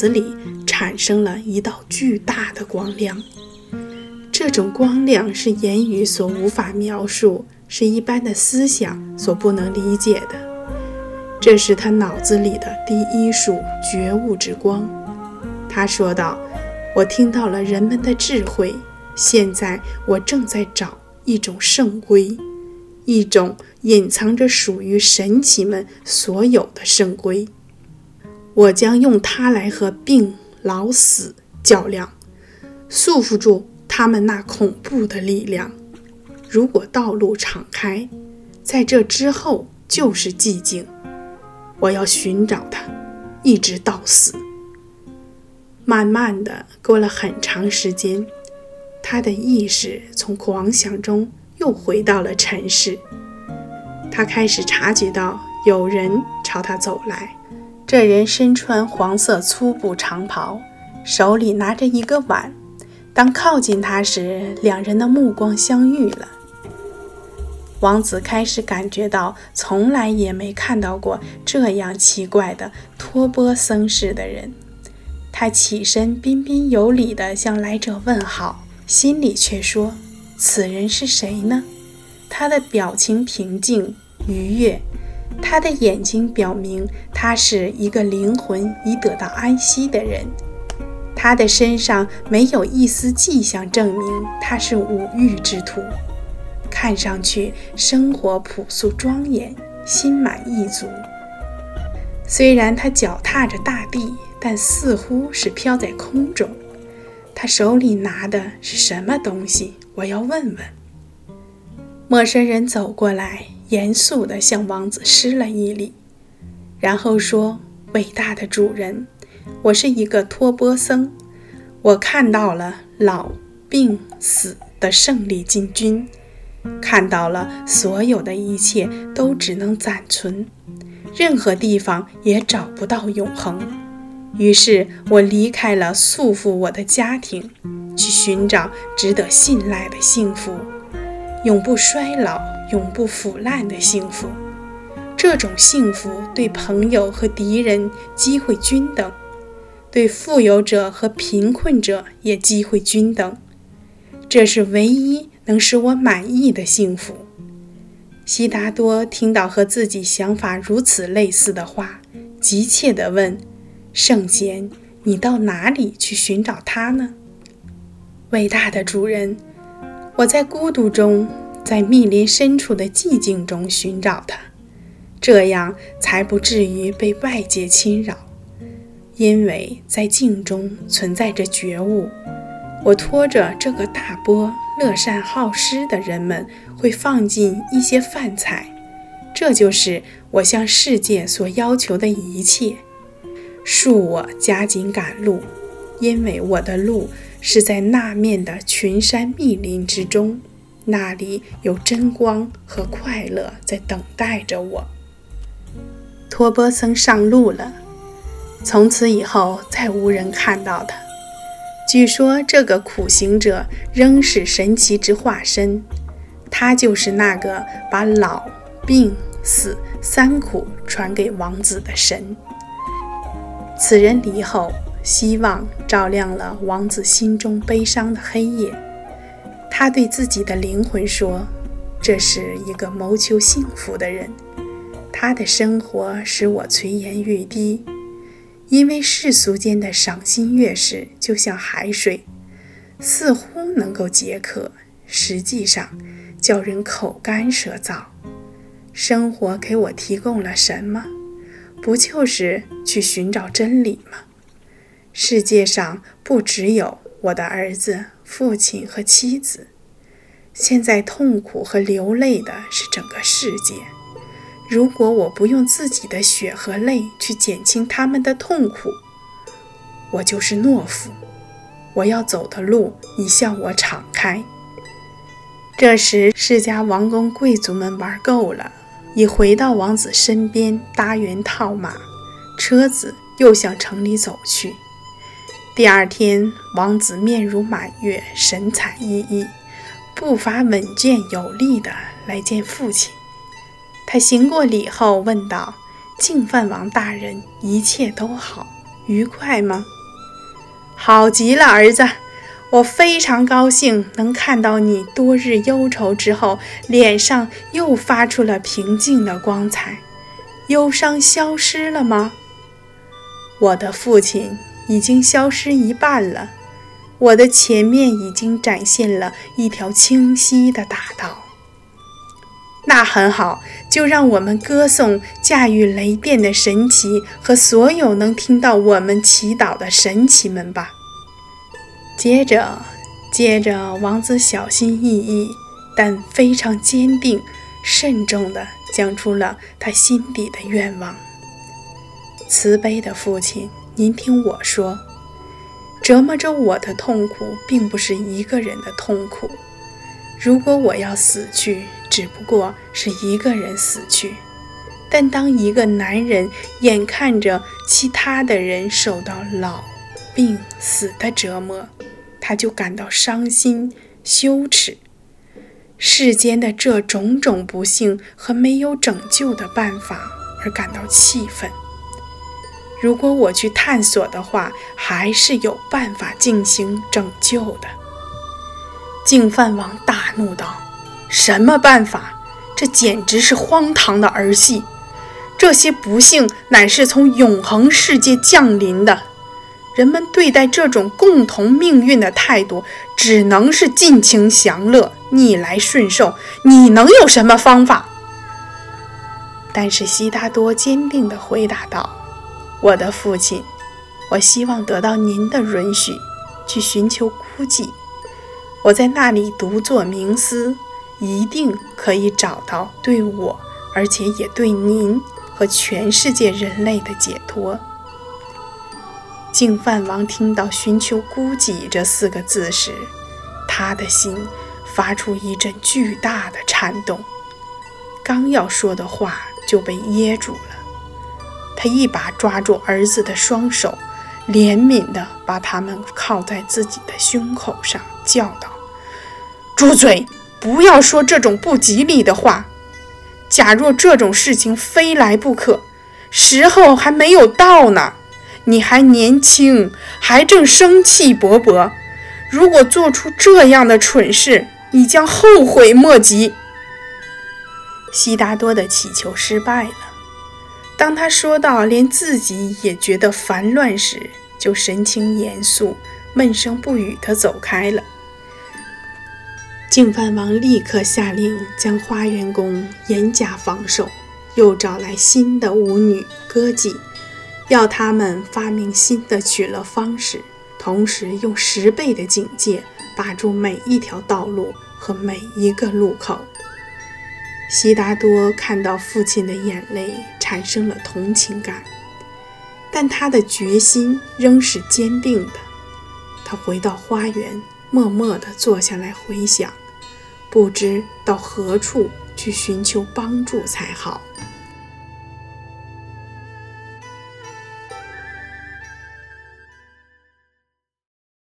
子里产生了一道巨大的光亮。这种光亮是言语所无法描述，是一般的思想所不能理解的。这是他脑子里的第一束觉悟之光。他说道：“我听到了人们的智慧，现在我正在找一种圣规，一种隐藏着属于神奇们所有的圣规。我将用它来和病、老、死较量，束缚住他们那恐怖的力量。如果道路敞开，在这之后就是寂静。”我要寻找他，一直到死。慢慢的，过了很长时间，他的意识从狂想中又回到了尘世。他开始察觉到有人朝他走来，这人身穿黄色粗布长袍，手里拿着一个碗。当靠近他时，两人的目光相遇了。王子开始感觉到，从来也没看到过这样奇怪的托钵僧式的人。他起身，彬彬有礼地向来者问好，心里却说：“此人是谁呢？”他的表情平静愉悦，他的眼睛表明他是一个灵魂已得到安息的人。他的身上没有一丝迹象证明他是五欲之徒。看上去生活朴素庄严，心满意足。虽然他脚踏着大地，但似乎是飘在空中。他手里拿的是什么东西？我要问问。陌生人走过来，严肃地向王子施了一礼，然后说：“伟大的主人，我是一个托钵僧，我看到了老、病、死的胜利进军。”看到了所有的一切都只能暂存，任何地方也找不到永恒。于是我离开了束缚我的家庭，去寻找值得信赖的幸福，永不衰老、永不腐烂的幸福。这种幸福对朋友和敌人机会均等，对富有者和贫困者也机会均等。这是唯一。能使我满意的幸福。悉达多听到和自己想法如此类似的话，急切地问：“圣贤，你到哪里去寻找他呢？”伟大的主人，我在孤独中，在密林深处的寂静中寻找他，这样才不至于被外界侵扰。因为在静中存在着觉悟。我拖着这个大钵，乐善好施的人们会放进一些饭菜，这就是我向世界所要求的一切。恕我加紧赶路，因为我的路是在那面的群山密林之中，那里有真光和快乐在等待着我。托钵僧上路了，从此以后再无人看到他。据说这个苦行者仍是神奇之化身，他就是那个把老、病、死三苦传给王子的神。此人离后，希望照亮了王子心中悲伤的黑夜。他对自己的灵魂说：“这是一个谋求幸福的人，他的生活使我垂涎欲滴。”因为世俗间的赏心悦事就像海水，似乎能够解渴，实际上叫人口干舌燥。生活给我提供了什么？不就是去寻找真理吗？世界上不只有我的儿子、父亲和妻子，现在痛苦和流泪的是整个世界。如果我不用自己的血和泪去减轻他们的痛苦，我就是懦夫。我要走的路你向我敞开。这时，世家王公贵族们玩够了，已回到王子身边，搭圆套马，车子又向城里走去。第二天，王子面如满月，神采奕奕，步伐稳健有力地来见父亲。他行过礼后问道：“净饭王大人，一切都好，愉快吗？好极了，儿子，我非常高兴能看到你多日忧愁之后，脸上又发出了平静的光彩。忧伤消失了吗？我的父亲已经消失一半了，我的前面已经展现了一条清晰的大道。那很好，就让我们歌颂驾驭雷电的神奇和所有能听到我们祈祷的神奇们吧。接着，接着，王子小心翼翼，但非常坚定、慎重地讲出了他心底的愿望。慈悲的父亲，您听我说，折磨着我的痛苦，并不是一个人的痛苦。如果我要死去，只不过是一个人死去；但当一个男人眼看着其他的人受到老、病、死的折磨，他就感到伤心、羞耻。世间的这种种不幸和没有拯救的办法而感到气愤。如果我去探索的话，还是有办法进行拯救的。净饭王大怒道：“什么办法？这简直是荒唐的儿戏！这些不幸乃是从永恒世界降临的，人们对待这种共同命运的态度，只能是尽情享乐、逆来顺受。你能有什么方法？”但是悉达多坚定地回答道：“我的父亲，我希望得到您的允许，去寻求孤寂。”我在那里独坐冥思，一定可以找到对我，而且也对您和全世界人类的解脱。净饭王听到“寻求孤寂”这四个字时，他的心发出一阵巨大的颤动，刚要说的话就被噎住了。他一把抓住儿子的双手，怜悯地把他们靠在自己的胸口上，叫道。住嘴！不要说这种不吉利的话。假若这种事情非来不可，时候还没有到呢。你还年轻，还正生气勃勃。如果做出这样的蠢事，你将后悔莫及。悉达多的祈求失败了。当他说到连自己也觉得烦乱时，就神情严肃、闷声不语地走开了。净饭王立刻下令将花园宫严加防守，又找来新的舞女歌妓，要他们发明新的取乐方式，同时用十倍的警戒把住每一条道路和每一个路口。悉达多看到父亲的眼泪，产生了同情感，但他的决心仍是坚定的。他回到花园，默默地坐下来回想。不知到何处去寻求帮助才好。